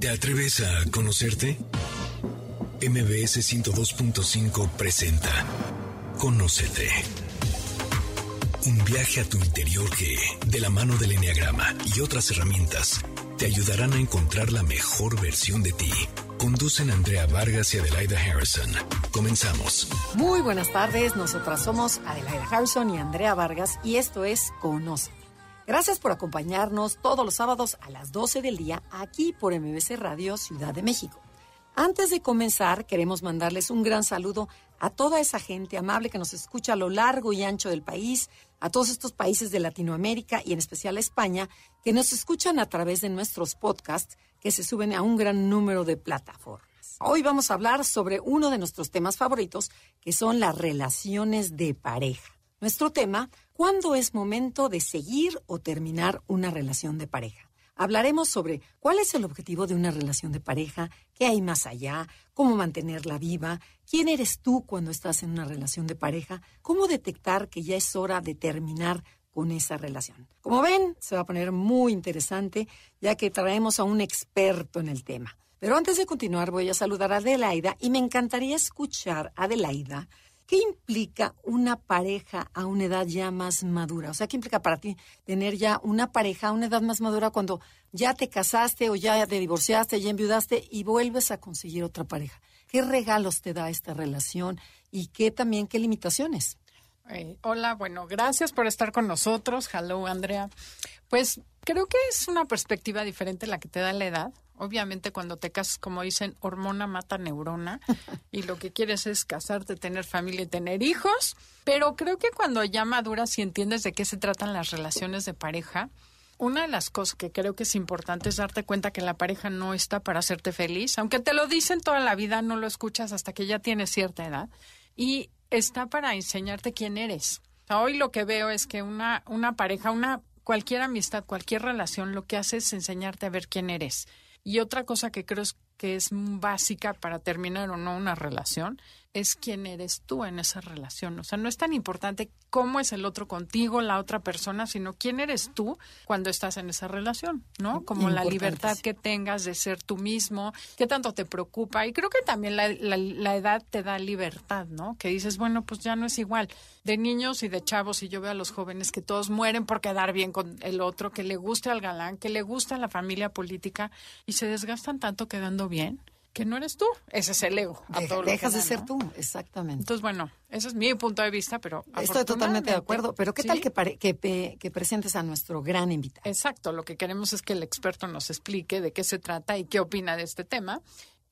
¿Te atreves a conocerte? MBS 102.5 presenta Conócete. Un viaje a tu interior que, de la mano del Enneagrama y otras herramientas, te ayudarán a encontrar la mejor versión de ti. Conducen Andrea Vargas y Adelaida Harrison. Comenzamos. Muy buenas tardes, nosotras somos Adelaida Harrison y Andrea Vargas y esto es Conoce. Gracias por acompañarnos todos los sábados a las 12 del día aquí por MBC Radio Ciudad de México. Antes de comenzar, queremos mandarles un gran saludo a toda esa gente amable que nos escucha a lo largo y ancho del país, a todos estos países de Latinoamérica y en especial a España, que nos escuchan a través de nuestros podcasts que se suben a un gran número de plataformas. Hoy vamos a hablar sobre uno de nuestros temas favoritos, que son las relaciones de pareja. Nuestro tema, ¿cuándo es momento de seguir o terminar una relación de pareja? Hablaremos sobre cuál es el objetivo de una relación de pareja, qué hay más allá, cómo mantenerla viva, quién eres tú cuando estás en una relación de pareja, cómo detectar que ya es hora de terminar con esa relación. Como ven, se va a poner muy interesante ya que traemos a un experto en el tema. Pero antes de continuar voy a saludar a Adelaida y me encantaría escuchar a Adelaida ¿Qué implica una pareja a una edad ya más madura? O sea, ¿qué implica para ti tener ya una pareja a una edad más madura cuando ya te casaste o ya te divorciaste, ya enviudaste y vuelves a conseguir otra pareja? ¿Qué regalos te da esta relación y qué también qué limitaciones? Eh, hola, bueno, gracias por estar con nosotros. Hello, Andrea. Pues creo que es una perspectiva diferente la que te da la edad. Obviamente cuando te casas, como dicen, hormona mata neurona y lo que quieres es casarte, tener familia y tener hijos. Pero creo que cuando ya maduras y entiendes de qué se tratan las relaciones de pareja, una de las cosas que creo que es importante es darte cuenta que la pareja no está para hacerte feliz. Aunque te lo dicen toda la vida, no lo escuchas hasta que ya tienes cierta edad. Y está para enseñarte quién eres. hoy lo que veo es que una, una pareja, una cualquier amistad, cualquier relación, lo que hace es enseñarte a ver quién eres. Y otra cosa que creo que es básica para terminar o no una relación es quién eres tú en esa relación. O sea, no es tan importante cómo es el otro contigo, la otra persona, sino quién eres tú cuando estás en esa relación, ¿no? Como la libertad que tengas de ser tú mismo, qué tanto te preocupa. Y creo que también la, la, edad te da libertad, ¿no? Que dices, bueno, pues ya no es igual. De niños y de chavos, y yo veo a los jóvenes que todos mueren por quedar bien con el otro, que le guste al galán, que le gusta la familia política, y se desgastan tanto quedando bien que no eres tú. Ese es el ego. dejas de ser tú, exactamente. Entonces, bueno, ese es mi punto de vista, pero... Estoy totalmente de acuerdo, pero ¿qué tal que, que, que, presentes a nuestro gran invitado? Exacto, lo que queremos es que el experto nos explique de qué se trata y qué opina de este tema.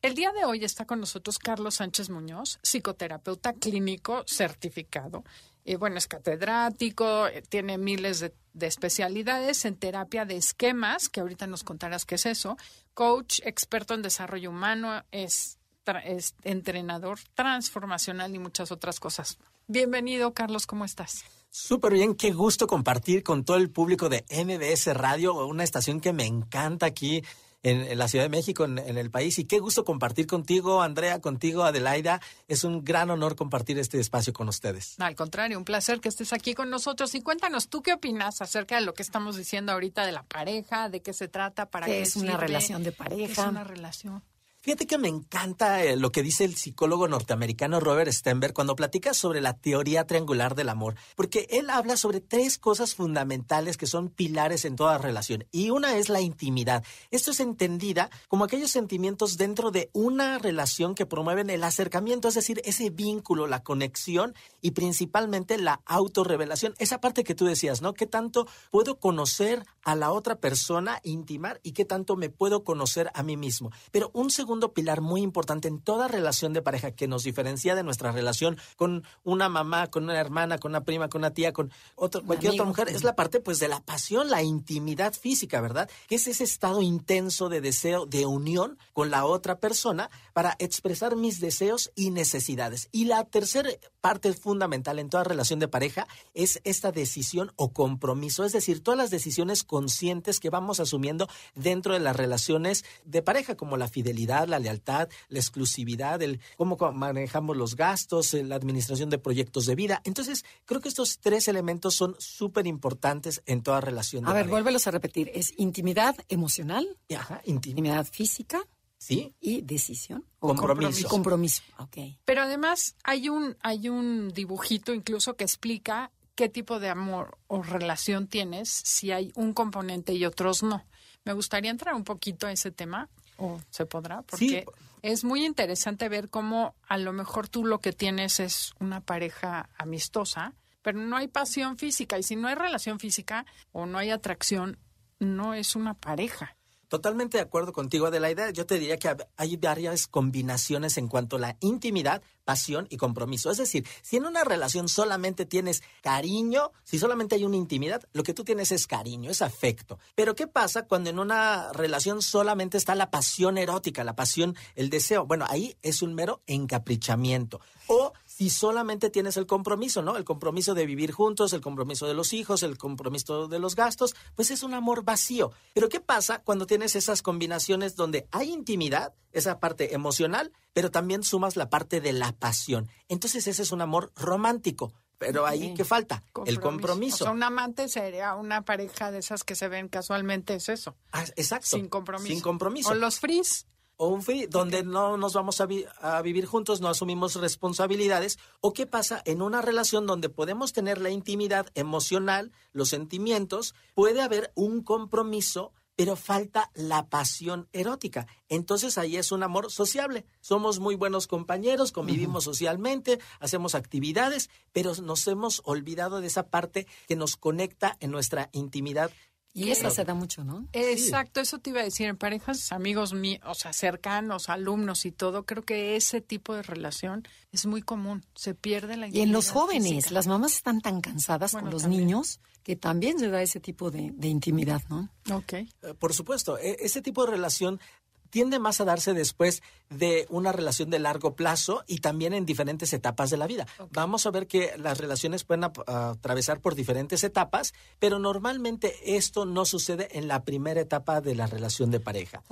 El día de hoy está con nosotros Carlos Sánchez Muñoz, psicoterapeuta clínico certificado. Y bueno, es catedrático, eh, tiene miles de, especialidades en terapia de esquemas, que ahorita nos contarás qué es eso, coach, experto en desarrollo humano, es, es entrenador transformacional y muchas otras cosas. Bienvenido, Carlos, ¿cómo estás? Súper bien, qué gusto compartir con todo el público de MBS Radio, una estación que me encanta aquí en, la Ciudad de México, en, el país. Y qué gusto compartir contigo, Andrea, contigo, Adelaida. Es un gran honor compartir este espacio con ustedes. Al contrario, un placer que estés aquí con nosotros. Y cuéntanos, ¿tú qué opinas acerca de lo que estamos diciendo ahorita de la pareja, de qué se trata, para qué, es una relación de pareja? es una relación? Fíjate que me encanta eh, lo que dice el psicólogo norteamericano Robert Stenberg cuando platica sobre la teoría triangular del amor, porque él habla sobre tres cosas fundamentales que son pilares en toda relación. Y una es la intimidad. Esto es entendida como aquellos sentimientos dentro de una relación que promueven el acercamiento, es decir, ese vínculo, la conexión y principalmente la autorrevelación. Esa parte que tú decías, ¿no? ¿Qué tanto puedo conocer a la otra persona, intimar y qué tanto me puedo conocer a mí mismo? Pero un segundo pilar muy importante en toda relación de pareja que nos diferencia de nuestra relación con una mamá, con una hermana, con una prima, con una tía, con otra, cualquier otra mujer, es la parte pues de la pasión, la intimidad física, ¿verdad? Que es ese estado intenso de deseo, de unión con la otra persona para expresar mis deseos y necesidades. Y la tercera parte fundamental en toda relación de pareja es esta decisión o compromiso, es decir, todas las decisiones conscientes que vamos asumiendo dentro de las relaciones de pareja, como la fidelidad, fidelidad, la lealtad, la exclusividad, el cómo manejamos los gastos, la administración de proyectos de vida. Entonces, creo que estos tres elementos son súper importantes en toda relación. De a ver, vuélvelos a repetir. Es intimidad emocional, Ajá, intimidad física, ¿Sí? Y decisión. compromiso. Compromiso, ok. Pero además hay un, hay un dibujito incluso que explica qué tipo de amor o relación tienes si hay un componente y otros no. Me gustaría entrar un poquito a ese tema, o se podrá, porque es muy interesante ver cómo a lo mejor tú lo que tienes es una pareja amistosa, pero no hay pasión física. Y si no hay relación física o no hay atracción, no es una pareja. Totalmente de acuerdo contigo, Adelaida. Yo te diría que hay varias combinaciones en cuanto a la intimidad, pasión y compromiso. Es decir, si en una relación solamente tienes cariño, si solamente hay una intimidad, lo que tú tienes es cariño, es afecto. Pero ¿qué pasa cuando en una relación solamente está la pasión erótica, la pasión, el deseo? Bueno, ahí es un mero encaprichamiento. O si solamente tienes el compromiso, ¿no? El compromiso de vivir juntos, el compromiso de los hijos, el compromiso de los gastos, pues es un amor vacío. Pero ¿qué pasa cuando tienes esas combinaciones donde hay intimidad, esa parte emocional, pero también sumas la parte de la pasión? Entonces ese es un amor romántico. Pero ahí, ¿qué falta? El compromiso. O sea, un amante sería una pareja de esas que se ven casualmente, es eso. Ah, exacto. Sin compromiso. Sin compromiso. O los fris o un free donde no nos vamos a, a, vivir juntos, no asumimos responsabilidades, o qué pasa en una relación donde podemos tener la intimidad emocional, los sentimientos, puede haber un compromiso, pero falta la pasión erótica. Entonces ahí es un amor sociable. Somos muy buenos compañeros, convivimos socialmente, hacemos actividades, pero nos hemos olvidado de esa parte que nos conecta en nuestra intimidad y eso se da mucho, ¿no? Exacto, eso te iba a decir, en parejas, amigos míos, o sea, cercanos, alumnos y todo, creo que ese tipo de relación es muy común, se pierde la Y en los jóvenes, las mamás están tan cansadas con los niños que también se da ese tipo de, de intimidad, ¿no? Ok. Eh, por supuesto, e, ese tipo de relación tiende más a darse después de una relación de largo plazo y también en diferentes etapas de la vida. Vamos a ver que las relaciones pueden atravesar por diferentes etapas, pero normalmente esto no sucede en la primera etapa de la relación de pareja.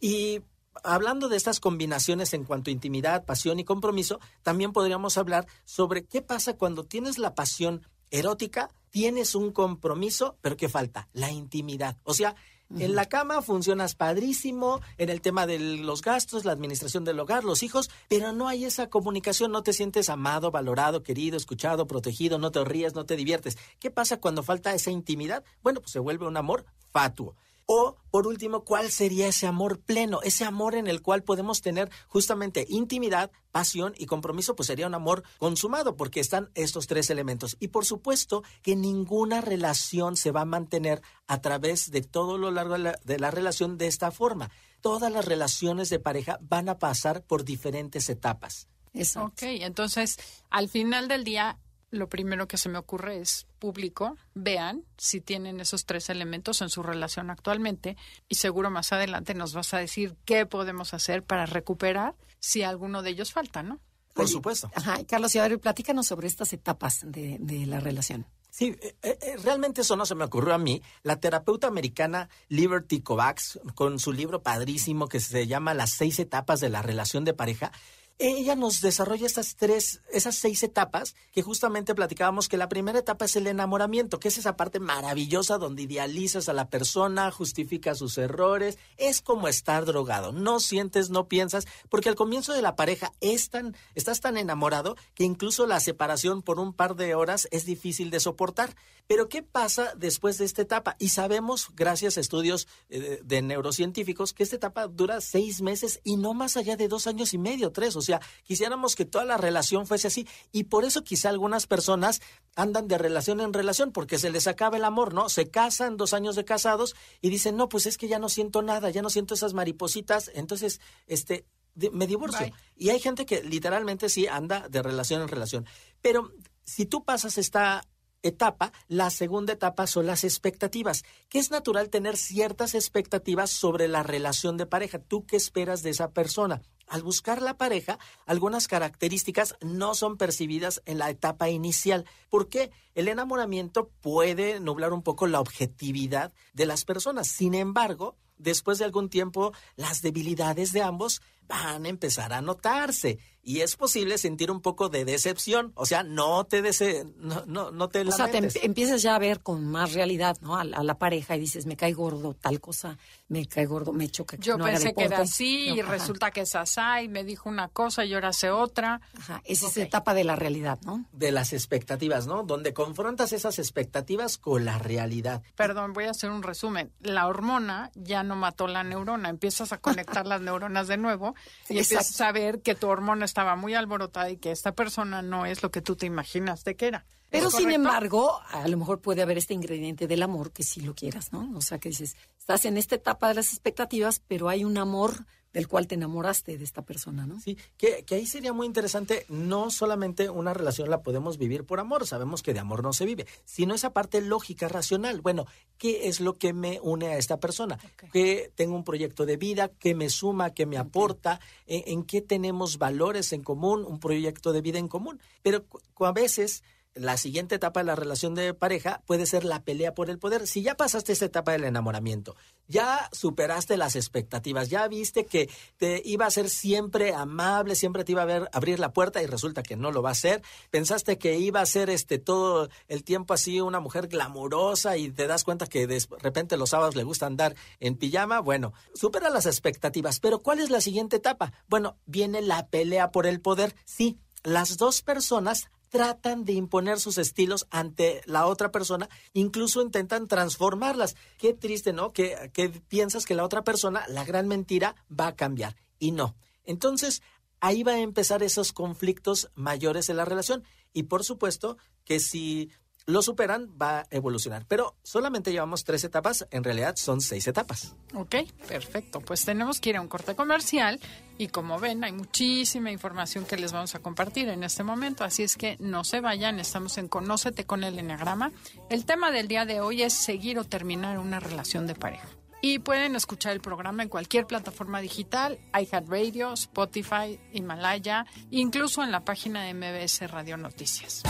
Y hablando de estas combinaciones en cuanto a intimidad, pasión y compromiso, también podríamos hablar sobre qué pasa cuando tienes la pasión erótica, tienes un compromiso, pero ¿qué falta? La intimidad. O sea, en la cama funcionas padrísimo, en el tema de los gastos, la administración del hogar, los hijos, pero no hay esa comunicación, no te sientes amado, valorado, querido, escuchado, protegido, no te ríes, no te diviertes. ¿Qué pasa cuando falta esa intimidad? Bueno, pues se vuelve un amor fatuo. O, por último, ¿cuál sería ese amor pleno? Ese amor en el cual podemos tener justamente intimidad, pasión y compromiso, pues sería un amor consumado, porque están estos tres elementos. Y por supuesto que ninguna relación se va a mantener a través de todo lo largo de la, relación de esta forma. Todas las relaciones de pareja van a pasar por diferentes etapas. Eso. Ok, entonces, al final del día, lo primero que se me ocurre es público, vean si tienen esos tres elementos en su relación actualmente y seguro más adelante nos vas a decir qué podemos hacer para recuperar si alguno de ellos falta, ¿no? Por supuesto. Ajá, Carlos, y a ver, platícanos sobre estas etapas de, la relación. Sí, eh, eh, eh, realmente eso no se me ocurrió a mí. La terapeuta americana Liberty Kovacs, con su libro padrísimo que se llama Las seis etapas de la relación de pareja, ella nos desarrolla estas tres, esas seis etapas que justamente platicábamos que la primera etapa es el enamoramiento, que es esa parte maravillosa donde idealizas a la persona, justificas sus errores, es como estar drogado, no sientes, no piensas, porque al comienzo de la pareja es tan, estás tan enamorado que incluso la separación por un par de horas es difícil de soportar. Pero ¿qué pasa después de esta etapa? Y sabemos, gracias a estudios eh, de neurocientíficos, que esta etapa dura seis meses y no más allá de dos años y medio, tres. O sea, quisiéramos que toda la relación fuese así. Y por eso quizá algunas personas andan de relación en relación, porque se les acaba el amor, ¿no? Se casan, dos años de casados, y dicen, no, pues es que ya no siento nada, ya no siento esas maripositas. Entonces, este, me divorcio. Y hay gente que literalmente sí anda de relación en relación. Pero si tú pasas esta etapa, la segunda etapa son las expectativas, que es natural tener ciertas expectativas sobre la relación de pareja. ¿Tú qué esperas de esa persona? Al buscar la pareja, algunas características no son percibidas en la etapa inicial. ¿Por qué? El enamoramiento puede nublar un poco la objetividad de las personas. Sin embargo, después de algún tiempo, las debilidades de ambos van a empezar a notarse y es posible sentir un poco de decepción, o sea, no te dese, no, no, no te O sea, te empiezas ya a ver con más realidad, ¿no? A, la pareja y dices, me cae gordo tal cosa, me cae gordo, me choca. Yo pensé que era así y resulta que es así y me dijo una cosa y ahora hace otra. Ajá, es esa etapa de la realidad, ¿no? De las expectativas, ¿no? Donde confrontas esas expectativas con la realidad. Perdón, voy a hacer un resumen. La hormona ya no mató la neurona, empiezas a conectar las neuronas de nuevo y empiezas a ver que tu hormona estaba muy alborotada y que esta persona no es lo que tú te imaginas de que era. Pero sin embargo, a lo mejor puede haber este ingrediente del amor que si lo quieras, ¿no? O sea, que dices, estás en esta etapa de las expectativas, pero hay un amor del cual te enamoraste de esta persona, ¿no? Sí, que, que, ahí sería muy interesante, no solamente una relación la podemos vivir por amor, sabemos que de amor no se vive, sino esa parte lógica, racional. Bueno, ¿qué es lo que me une a esta persona? Que tengo un proyecto de vida, que me suma, que me aporta, en, en, qué tenemos valores en común, un proyecto de vida en común. Pero a veces la siguiente etapa de la relación de pareja puede ser la pelea por el poder. Si ya pasaste esta etapa del enamoramiento, ya superaste las expectativas, ya viste que te iba a ser siempre amable, siempre te iba a ver, abrir la puerta y resulta que no lo va a ser. Pensaste que iba a ser este todo el tiempo así una mujer glamurosa y te das cuenta que de repente los sábados le gusta andar en pijama. Bueno, supera las expectativas. Pero ¿cuál es la siguiente etapa? Bueno, viene la pelea por el poder. Sí, las dos personas tratan de imponer sus estilos ante la otra persona, incluso intentan transformarlas. Qué triste, ¿no? Que, que piensas que la otra persona, la gran mentira, va a cambiar y no. Entonces, ahí va a empezar esos conflictos mayores en la relación. Y por supuesto que si lo superan, va a evolucionar. Pero solamente llevamos tres etapas, en realidad son seis etapas. Ok, perfecto. Pues tenemos que ir a un corte comercial y como ven, hay muchísima información que les vamos a compartir en este momento, así es que no se vayan, estamos en Conócete con el Enneagrama. El tema del día de hoy es seguir o terminar una relación de pareja. Y pueden escuchar el programa en cualquier plataforma digital, iHeartRadio, Spotify, Himalaya, incluso en la página de MBS Radio Noticias.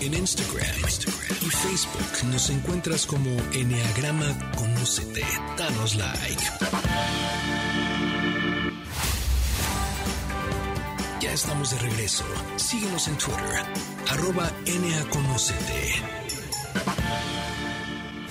En Instagram, y Facebook nos encuentras como Enneagrama Conócete. Danos like. Ya estamos de regreso. Síguenos en Twitter, arroba Conocete.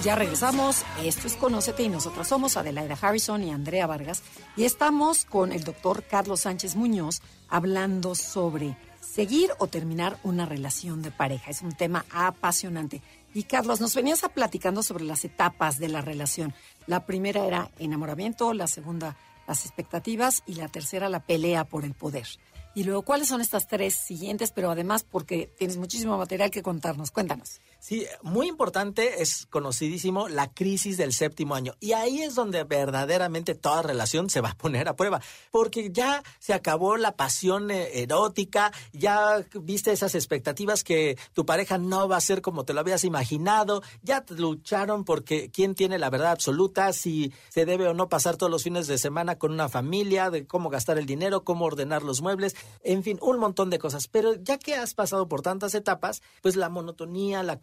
Ya regresamos. Esto es Conócete y nosotros somos Adelaida Harrison y Andrea Vargas. Y estamos con el doctor Carlos Sánchez Muñoz hablando sobre seguir o terminar una relación de pareja. Es un tema apasionante. Y Carlos, nos venías a platicando sobre las etapas de la relación. La primera era enamoramiento, la segunda las expectativas y la tercera la pelea por el poder. Y luego, ¿cuáles son estas tres siguientes? Pero además, porque tienes muchísimo material que contarnos. Cuéntanos. Sí, muy importante, es conocidísimo la crisis del séptimo año. Y ahí es donde verdaderamente toda relación se va a poner a prueba. Porque ya se acabó la pasión eh, erótica, ya viste esas expectativas que tu pareja no va a ser como te lo habías imaginado, ya lucharon porque quién tiene la verdad absoluta, si se debe o no pasar todos los fines de semana con una familia, de cómo gastar el dinero, cómo ordenar los muebles, en fin, un montón de cosas. Pero ya que has pasado por tantas etapas, pues la monotonía, la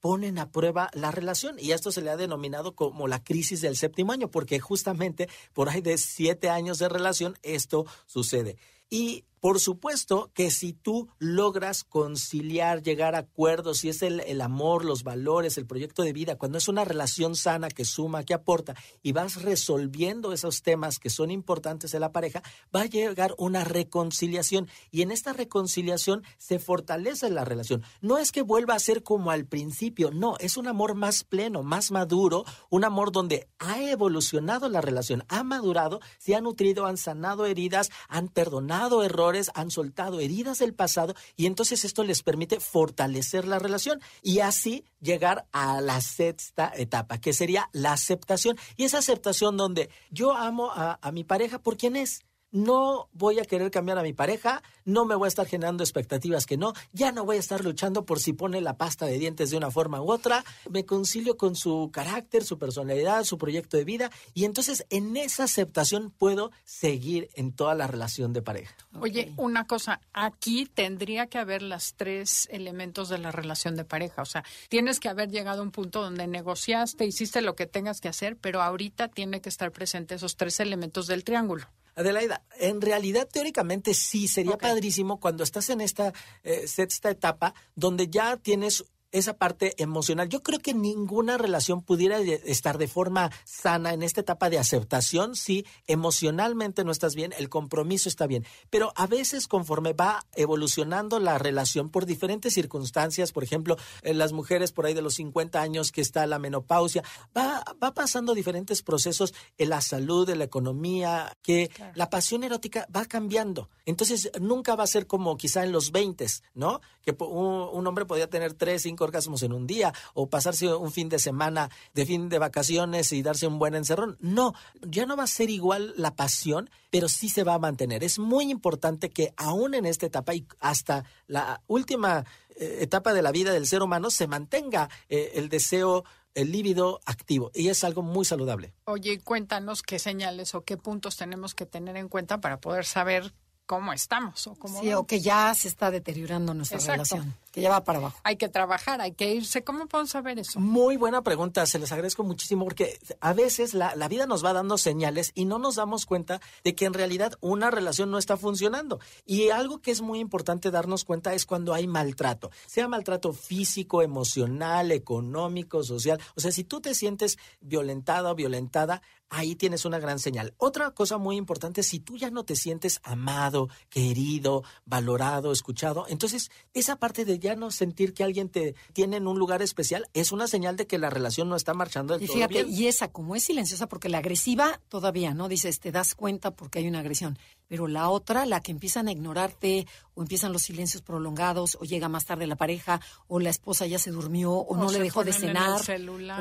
ponen a prueba la relación y esto se le ha denominado como la crisis del séptimo año porque justamente por ahí de siete años de relación esto sucede. Y por supuesto que si tú logras conciliar, llegar a acuerdos, si es el, el, amor, los valores, el proyecto de vida, cuando es una relación sana que suma, que aporta, y vas resolviendo esos temas que son importantes de la pareja, va a llegar una reconciliación. Y en esta reconciliación se fortalece la relación. No es que vuelva a ser como al principio, no, es un amor más pleno, más maduro, un amor donde ha evolucionado la relación, ha madurado, se ha nutrido, han sanado heridas, han perdonado errores han soltado heridas del pasado y entonces esto les permite fortalecer la relación y así llegar a la sexta etapa, que sería la aceptación. Y esa aceptación donde yo amo a, a mi pareja por quien es no voy a querer cambiar a mi pareja, no me voy a estar generando expectativas que no, ya no voy a estar luchando por si pone la pasta de dientes de una forma u otra, me concilio con su carácter, su personalidad, su proyecto de vida y entonces en esa aceptación puedo seguir en toda la relación de pareja. Oye, una cosa, aquí tendría que haber las tres elementos de la relación de pareja, o sea, tienes que haber llegado a un punto donde negociaste, hiciste lo que tengas que hacer, pero ahorita tiene que estar presente esos tres elementos del triángulo. Adelaida, en realidad teóricamente sí, sería padrísimo cuando estás en esta eh, sexta etapa donde ya tienes esa parte emocional. Yo creo que ninguna relación pudiera estar de forma sana en esta etapa de aceptación si emocionalmente no estás bien, el compromiso está bien. Pero a veces conforme va evolucionando la relación por diferentes circunstancias, por ejemplo, en las mujeres por ahí de los 50 años que está la menopausia, va, va pasando diferentes procesos en la salud, en la economía, que la pasión erótica va cambiando. Entonces nunca va a ser como quizá en los 20, ¿no? Que un, un hombre podía tener tres, cinco orgasmos en un día o pasarse un fin de semana de fin de vacaciones y darse un buen encerrón. No, ya no va a ser igual la pasión, pero sí se va a mantener. Es muy importante que aún en esta etapa y hasta la última eh, etapa de la vida del ser humano se mantenga eh, el deseo el líbido activo y es algo muy saludable. Oye, cuéntanos qué señales o qué puntos tenemos que tener en cuenta para poder saber cómo estamos o cómo sí, o que ya se está deteriorando nuestra relación, que ya va para abajo. Hay que trabajar, hay que irse. ¿Cómo podemos saber eso? Muy buena pregunta, se les agradezco muchísimo porque a veces la, la vida nos va dando señales y no nos damos cuenta de que en realidad una relación no está funcionando. Y algo que es muy importante darnos cuenta es cuando hay maltrato, sea maltrato físico, emocional, económico, social. O sea, si tú te sientes violentado o violentada, ahí tienes una gran señal. Otra cosa muy importante, si tú ya no te sientes amado, querido, valorado, escuchado, entonces esa parte de ya no sentir que alguien te tiene en un lugar especial es una señal de que la relación no está marchando del y fíjate, Y esa como es silenciosa, porque la agresiva todavía, ¿no? Dices, te das cuenta porque hay una agresión. Pero la otra, la que empiezan a ignorarte, o empiezan los silencios prolongados, o llega más tarde la pareja, o la esposa ya se durmió, o, no le dejó de cenar,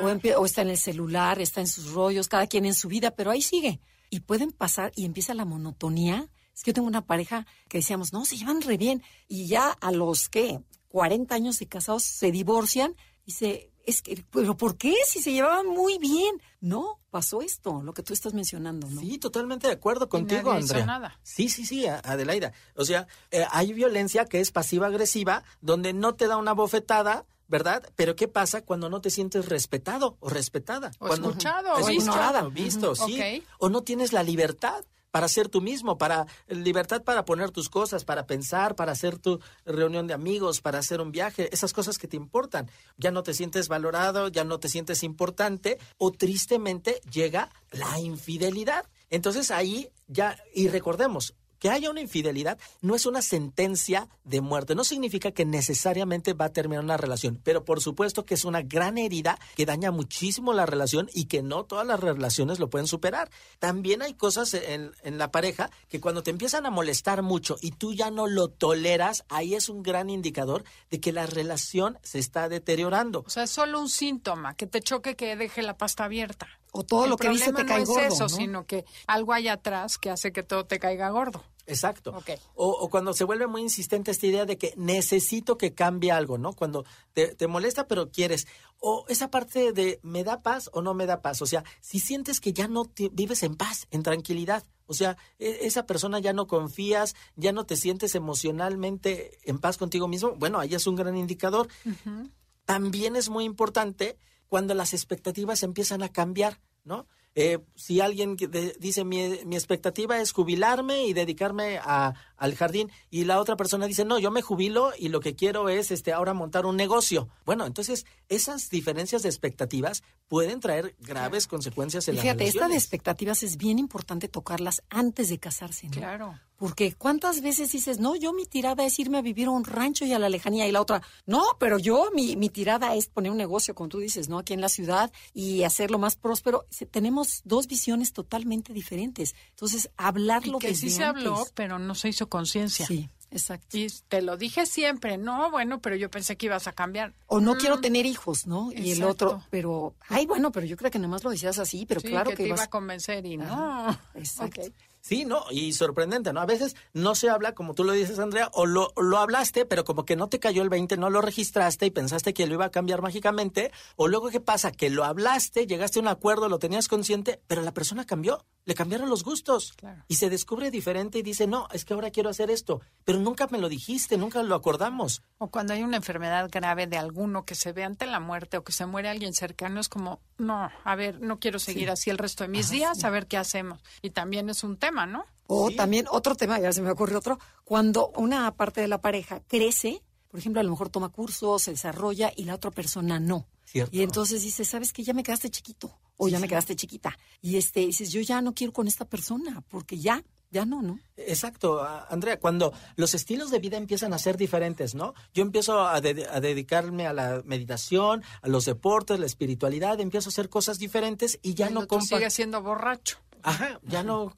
o, o está en el celular, está en sus rollos, cada quien en su vida, pero ahí sigue. Y pueden pasar y empieza la monotonía. Es que yo tengo una pareja que decíamos, no, se llevan re bien. Y ya a los, ¿qué? 40 años de casados se divorcian y se es que, pero ¿por qué? Si se llevaban muy bien. No, pasó esto, lo que tú estás mencionando, ¿no? Sí, totalmente de acuerdo contigo, Andrea. Nada. Sí, sí, sí, Adelaida. O sea, eh, hay violencia que es pasiva-agresiva, donde no te da una bofetada, ¿verdad? Pero ¿qué pasa cuando no te sientes respetado o respetada? O cuando, escuchado, o visto. visto, sí. O no tienes la libertad para ser tú mismo, para libertad para poner tus cosas, para pensar, para hacer tu reunión de amigos, para hacer un viaje, esas cosas que te importan. Ya no te sientes valorado, ya no te sientes importante o tristemente llega la infidelidad. Entonces ahí ya, y recordemos, que haya una infidelidad no es una sentencia de muerte, no significa que necesariamente va a terminar una relación, pero por supuesto que es una gran herida que daña muchísimo la relación y que no todas las relaciones lo pueden superar. También hay cosas en, la pareja que cuando te empiezan a molestar mucho y tú ya no lo toleras, ahí es un gran indicador de que la relación se está deteriorando. O sea, es solo un síntoma, que te choque que deje la pasta abierta. O todo lo que dice te cae no es eso, sino que algo hay atrás que hace que todo te caiga gordo. Exacto. O, cuando se vuelve muy insistente esta idea de que necesito que cambie algo, ¿no? Cuando te, te, molesta pero quieres. O esa parte de me da paz o no me da paz. O sea, si sientes que ya no vives en paz, en tranquilidad. O sea, e, esa persona ya no confías, ya no te sientes emocionalmente en paz contigo mismo. Bueno, ahí es un gran indicador. También es muy importante cuando las expectativas empiezan a cambiar, ¿no? Eh, si alguien dice mi, mi, expectativa es jubilarme y dedicarme a, al jardín y la otra persona dice no yo me jubilo y lo que quiero es este ahora montar un negocio bueno entonces esas diferencias de expectativas pueden traer graves consecuencias en la Fíjate, esta de expectativas es bien importante tocarlas antes de casarse ¿no? claro porque cuántas veces dices, no, yo mi tirada es irme a vivir a un rancho y a la lejanía, y la otra, no, pero yo mi, mi tirada es poner un negocio, como tú dices, ¿no? Aquí en la ciudad y hacerlo más próspero. Tenemos dos visiones totalmente diferentes. Entonces, hablarlo y que sí se habló, pero no se hizo conciencia. Sí. Exacto. Y te lo dije siempre, no, bueno, pero yo pensé que ibas a cambiar. O no quiero mm. tener hijos, ¿no? Y el otro, pero, ay, bueno, pero yo creo que nada más lo decías así, pero claro que, te iba a convencer y no. Exacto. Sí, no, y sorprendente, ¿no? A veces no se habla, como tú lo dices, Andrea, o lo, lo hablaste, pero como que no te cayó el 20, no lo registraste y pensaste que lo iba a cambiar mágicamente, o luego, ¿qué pasa? Que lo hablaste, llegaste a un acuerdo, lo tenías consciente, pero la persona cambió. le cambiaron los gustos y se descubre diferente y dice, no, es que ahora quiero hacer esto, pero nunca me lo dijiste, nunca lo acordamos. O cuando hay una enfermedad grave de alguno que se ve ante la muerte o que se muere alguien cercano, es como, no, a ver, no quiero seguir así el resto de mis días, a ver qué hacemos. Y también es un tema, ¿no? O también otro tema, ya se me ocurre otro, cuando una parte de la pareja crece, por ejemplo, a lo mejor toma cursos, se desarrolla y la otra persona no. Y entonces dice, ¿sabes qué? Ya me quedaste chiquito o ya me quedaste chiquita. Y este dices, yo ya no quiero con esta persona porque ya ya no, ¿no? Exacto, Andrea, cuando los estilos de vida empiezan a ser diferentes, ¿no? Yo empiezo a, dedicarme a la meditación, a los deportes, la espiritualidad, empiezo a hacer cosas diferentes y ya no comparto. sigue siendo borracho. Ajá, ya no.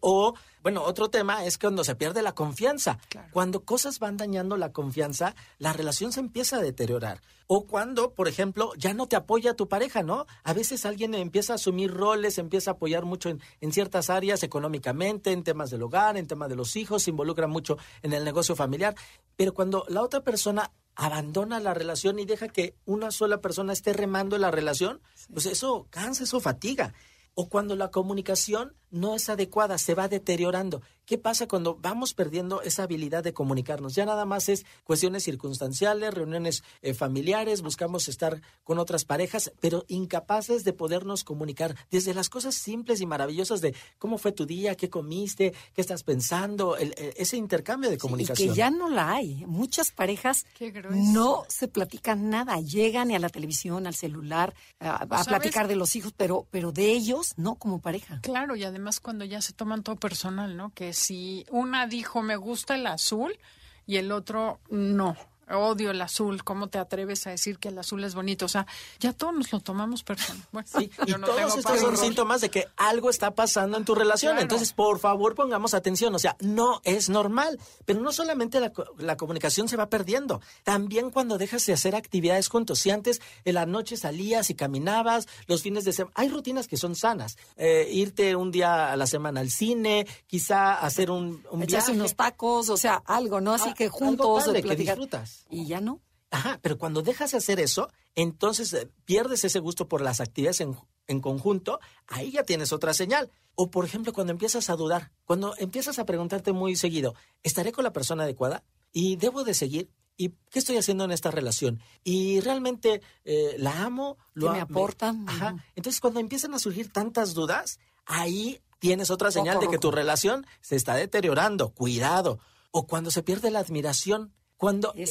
O, bueno, otro tema es cuando se pierde la confianza. Cuando cosas van dañando la confianza, la relación se empieza a deteriorar. O cuando, por ejemplo, ya no te apoya tu pareja, ¿no? A veces alguien empieza a asumir roles, empieza a apoyar mucho en, en ciertas áreas económicamente, en temas del hogar, en temas de los hijos, se involucra mucho en el negocio familiar. Pero cuando la otra persona abandona la relación y deja que una sola persona esté remando la relación, pues eso cansa, eso fatiga o cuando la comunicación no es adecuada, se va deteriorando. ¿Qué pasa cuando vamos perdiendo esa habilidad de comunicarnos? Ya nada más es cuestiones circunstanciales, reuniones eh, familiares, buscamos estar con otras parejas, pero incapaces de podernos comunicar desde las cosas simples y maravillosas de cómo fue tu día, qué comiste, qué estás pensando, eh, ese intercambio de comunicación. y que ya no la hay. Muchas parejas no se platican nada, llegan a la televisión, al celular, a, platicar de los hijos, pero, pero de ellos no como pareja. Claro, y además cuando ya se toman todo personal, ¿no? Que si una dijo me gusta el azul y el otro no odio el azul, ¿cómo te atreves a decir que el azul es bonito? O sea, ya todos nos lo tomamos personal. Bueno, sí, y todos estos son síntomas de que algo está pasando en tu relación. Entonces, por favor, pongamos atención. O sea, no es normal. Pero no solamente la, la, comunicación se va perdiendo, también cuando dejas de hacer actividades juntos. Si antes en la noche salías y caminabas, los fines de semana, hay rutinas que son sanas. Eh, irte un día a la semana al cine, quizá hacer un, un Echarse unos tacos, o sea, algo, ¿no? Así ah, que juntos. Algo que disfrutas. Y ya no. Ajá, pero cuando dejas de hacer eso, entonces eh, pierdes ese gusto por las actividades en, en, conjunto, ahí ya tienes otra señal. O por ejemplo, cuando empiezas a dudar, cuando empiezas a preguntarte muy seguido, ¿estaré con la persona adecuada? ¿Y debo de seguir? ¿Y qué estoy haciendo en esta relación? ¿Y realmente eh, la amo? ¿Lo me aportan? Ajá. Entonces, cuando empiezan a surgir tantas dudas, ahí tienes otra señal de que tu relación se está deteriorando. Cuidado. O cuando se pierde la admiración cuando que,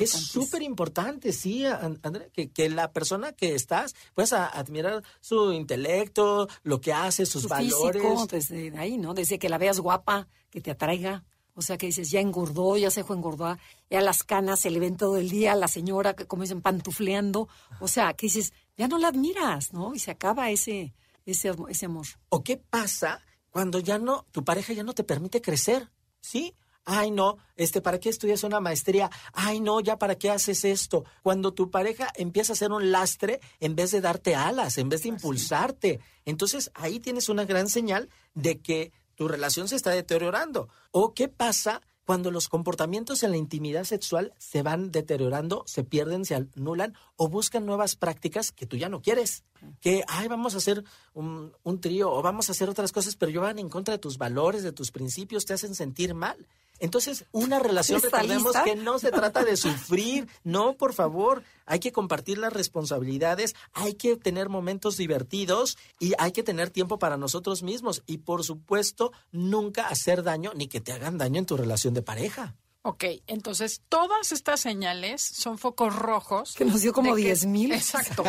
es súper importante, sí, Andrea, que, que, la persona que estás, puedes admirar su intelecto, lo que hace, sus valores. Físico, desde ahí, ¿no? Desde que la veas guapa, que te atraiga. O sea, que dices, ya engordó, ya se dejó engordar, ya las canas se le ven todo el día, la señora, que como dicen, pantufleando. O sea, que dices, ya no la admiras, ¿no? Y se acaba ese, ese, ese amor. ¿O qué pasa cuando ya no, tu pareja ya no te permite crecer? ¿Sí? Ay, no, este, ¿para qué estudias una maestría? Ay, no, ya para qué haces esto. Cuando tu pareja empieza a ser un lastre en vez de darte alas, en vez de impulsarte. Entonces ahí tienes una gran señal de que tu relación se está deteriorando. ¿O qué pasa cuando los comportamientos en la intimidad sexual se van deteriorando, se pierden, se anulan o buscan nuevas prácticas que tú ya no quieres? Que, ay, vamos a hacer un, un trío o vamos a hacer otras cosas, pero yo van en contra de tus valores, de tus principios, te hacen sentir mal. Entonces, una relación, recordemos que no se trata de sufrir, no, por favor, hay que compartir las responsabilidades, hay que tener momentos divertidos y hay que tener tiempo para nosotros mismos y, por supuesto, nunca hacer daño ni que te hagan daño en tu relación de pareja. Ok, entonces todas estas señales son focos rojos. Que nos dio como 10 mil. Exacto,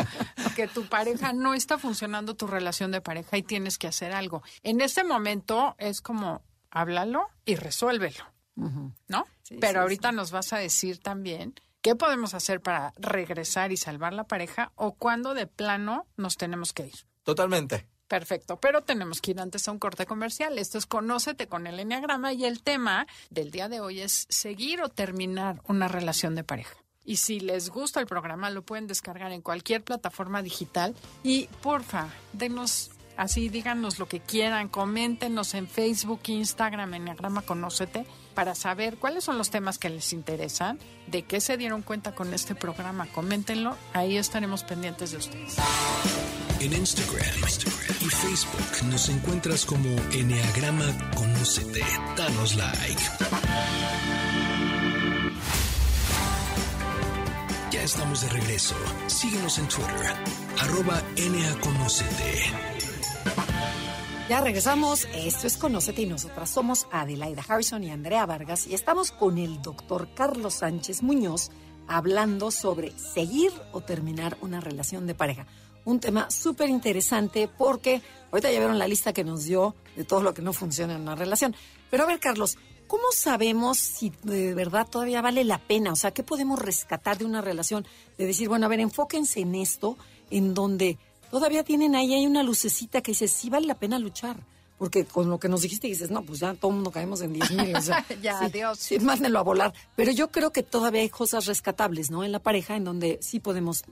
que tu pareja no está funcionando tu relación de pareja y tienes que hacer algo. En este momento es como háblalo y resuélvelo. ¿No? Pero ahorita nos vas a decir también qué podemos hacer para regresar y salvar la pareja o cuándo de plano nos tenemos que ir. Totalmente. Perfecto, pero tenemos que ir antes a un corte comercial. Esto es Conócete con el Enneagrama y el tema del día de hoy es seguir o terminar una relación de pareja. Y si les gusta el programa, lo pueden descargar en cualquier plataforma digital. Y porfa, denos Así díganos lo que quieran, coméntenos en Facebook, Instagram, Enneagrama Conócete, para saber cuáles son los temas que les interesan, de qué se dieron cuenta con este programa. Coméntenlo, ahí estaremos pendientes de ustedes. En Instagram, y Facebook nos encuentras como Enneagrama Conócete. Danos like. Ya estamos de regreso. Síguenos en Twitter, arroba Conócete. Ya regresamos. Esto es Conócete y nosotras somos Adelaida Harrison y Andrea Vargas y estamos con el doctor Carlos Sánchez Muñoz hablando sobre seguir o terminar una relación de pareja. Un tema súper interesante porque ahorita ya vieron la lista que nos dio de todo lo que no funciona en una relación. Pero a ver, Carlos, ¿cómo sabemos si de verdad todavía vale la pena? O sea, ¿qué podemos rescatar de una relación? De decir, bueno, a ver, enfóquense en esto, en donde todavía tienen ahí, hay una lucecita que dice, sí vale la pena luchar. Porque con lo que nos dijiste dices, no, pues ya todo el mundo caemos en 10 mil. O sea, ya, sí, adiós. Sí, mándenlo a volar. Pero yo creo que todavía hay cosas rescatables, ¿no? En la pareja en donde sí podemos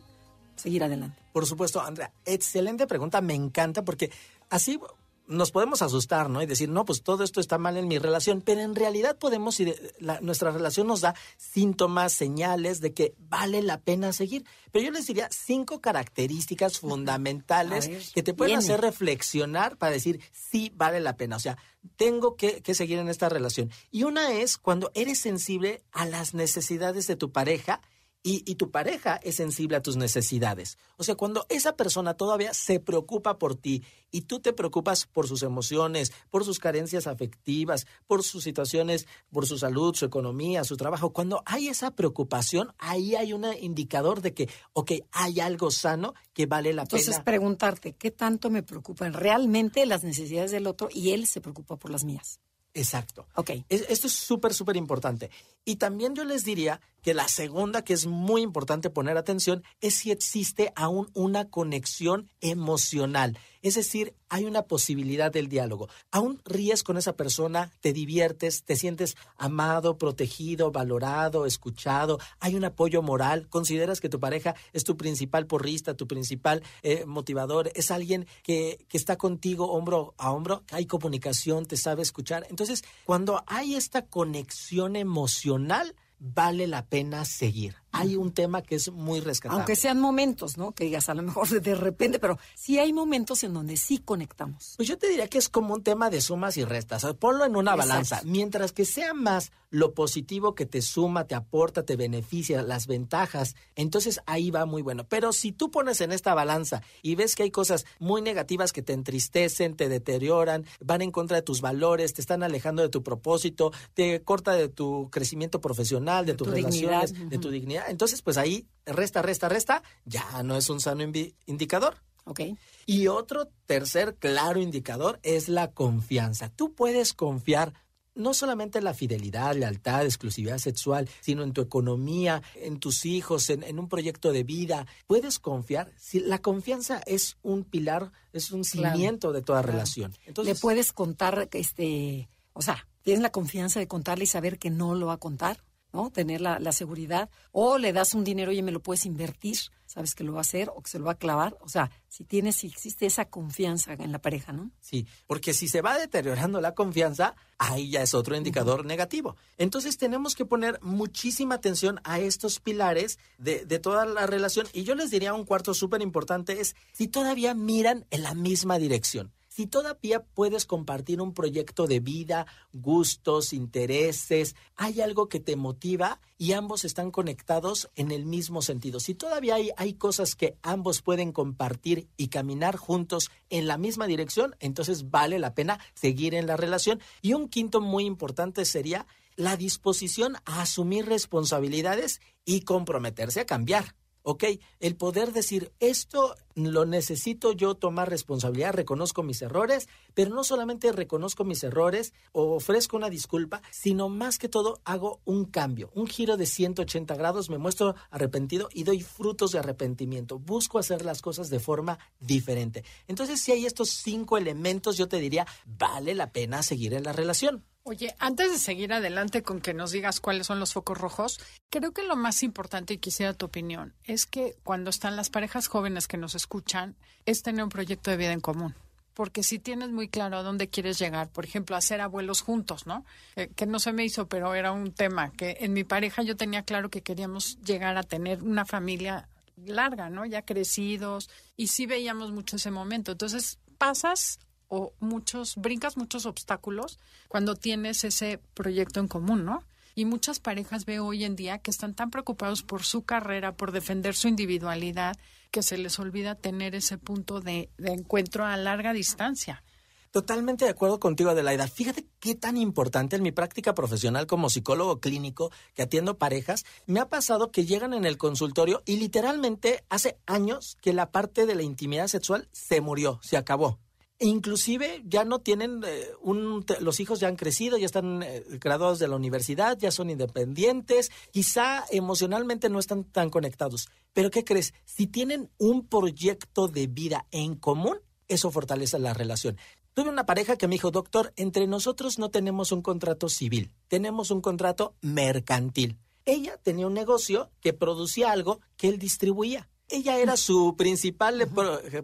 seguir adelante. Por supuesto, Andrea, excelente pregunta, me encanta porque así nos podemos asustar, ¿no? Y decir, no, pues todo esto está mal en mi relación, pero en realidad podemos, y nuestra relación nos da síntomas, señales de que vale la pena seguir. Pero yo les diría cinco características fundamentales que te pueden hacer reflexionar para decir, sí, vale la pena. O sea, tengo que, que seguir en esta relación. Y una es cuando eres sensible a las necesidades de tu pareja y, tu pareja es sensible a tus necesidades. O sea, cuando esa persona todavía se preocupa por ti y tú te preocupas por sus emociones, por sus carencias afectivas, por sus situaciones, por su salud, su economía, su trabajo, cuando hay esa preocupación, ahí hay un indicador de que, ok, hay algo sano que vale la pena. Entonces, preguntarte, ¿qué tanto me preocupan realmente las necesidades del otro y él se preocupa por las mías? Exacto. Ok. esto es súper, súper importante. Y también yo les diría que la segunda, que es muy importante poner atención, es si existe aún una conexión emocional. Es decir, hay una posibilidad del diálogo. Aún ríes con esa persona, te diviertes, te sientes amado, protegido, valorado, escuchado, hay un apoyo moral, consideras que tu pareja es tu principal porrista, tu principal eh, motivador, es alguien que, que está contigo hombro a hombro, hay comunicación, te sabe escuchar. Entonces, cuando hay esta conexión emocional, vale la pena seguir. Hay un tema que es muy rescatable. Aunque sean momentos, ¿no? Que digas a lo mejor de repente, pero sí hay momentos en donde sí conectamos. Pues yo te diría que es como un tema de sumas y restas. ponlo en una balanza. Mientras que sea más lo positivo que te suma, te aporta, te beneficia, las ventajas, entonces ahí va muy bueno. Pero si tú pones en esta balanza y ves que hay cosas muy negativas que te entristecen, te deterioran, van en contra de tus valores, te están alejando de tu propósito, te corta de tu crecimiento profesional, de, tus relaciones, de tu dignidad, entonces pues ahí resta, resta, resta, ya no es un sano indicador. Ok. Y otro tercer claro indicador es la confianza. Tú puedes confiar no solamente en la fidelidad, lealtad, exclusividad sexual, sino en tu economía, en tus hijos, en, un proyecto de vida. Puedes confiar. Si la confianza es un pilar, es un cimiento de toda relación. Entonces, Le puedes contar, este, o sea, tienes la confianza de contarle y saber que no lo va a contar. ¿No? Tener la, la, seguridad. O le das un dinero y me lo puedes invertir, sabes que lo va a hacer o que se lo va a clavar. O sea, si tienes, si existe esa confianza en la pareja, ¿no? Sí, porque si se va deteriorando la confianza, ahí ya es otro indicador negativo. Entonces tenemos que poner muchísima atención a estos pilares de, de toda la relación. Y yo les diría un cuarto súper importante es si todavía miran en la misma dirección si todavía puedes compartir un proyecto de vida, gustos, intereses, hay algo que te motiva y ambos están conectados en el mismo sentido. Si todavía hay, hay cosas que ambos pueden compartir y caminar juntos en la misma dirección, entonces vale la pena seguir en la relación. Y un quinto muy importante sería la disposición a asumir responsabilidades y comprometerse a cambiar. ¿Ok? El poder decir, esto lo necesito yo tomar responsabilidad, reconozco mis errores, pero no solamente reconozco mis errores o ofrezco una disculpa, sino más que todo hago un cambio, un giro de 180 grados, me muestro arrepentido y doy frutos de arrepentimiento, busco hacer las cosas de forma diferente. Entonces, si hay estos cinco elementos, yo te diría, vale la pena seguir en la relación. Oye, antes de seguir adelante con que nos digas cuáles son los focos rojos, creo que lo más importante, y quisiera tu opinión, es que cuando están las parejas jóvenes que nos escuchan, es tener un proyecto de vida en común. Porque si tienes muy claro a dónde quieres llegar, por ejemplo, a ser abuelos juntos, ¿no? Eh, que no se me hizo, pero era un tema que en mi pareja yo tenía claro que queríamos llegar a tener una familia larga, ¿no? Ya crecidos y sí veíamos mucho ese momento. Entonces pasas o muchos, brincas muchos obstáculos cuando tienes ese proyecto en común, ¿no? Y muchas parejas veo hoy en día que están tan preocupados por su carrera, por defender su individualidad, que se les olvida tener ese punto de, de encuentro a larga distancia. Totalmente de acuerdo contigo, Adelaida. Fíjate qué tan importante en mi práctica profesional como psicólogo clínico que atiendo parejas, me ha pasado que llegan en el consultorio y literalmente hace años que la parte de la intimidad sexual se murió, se acabó. Inclusive ya no tienen eh, un, los hijos ya han crecido, ya están eh, graduados de la universidad, ya son independientes, quizá emocionalmente no están tan conectados. Pero ¿qué crees? Si tienen un proyecto de vida en común, eso fortalece la relación. Tuve una pareja que me dijo, doctor, entre nosotros no tenemos un contrato civil, tenemos un contrato mercantil. Ella tenía un negocio que producía algo que él distribuía. Ella era su principal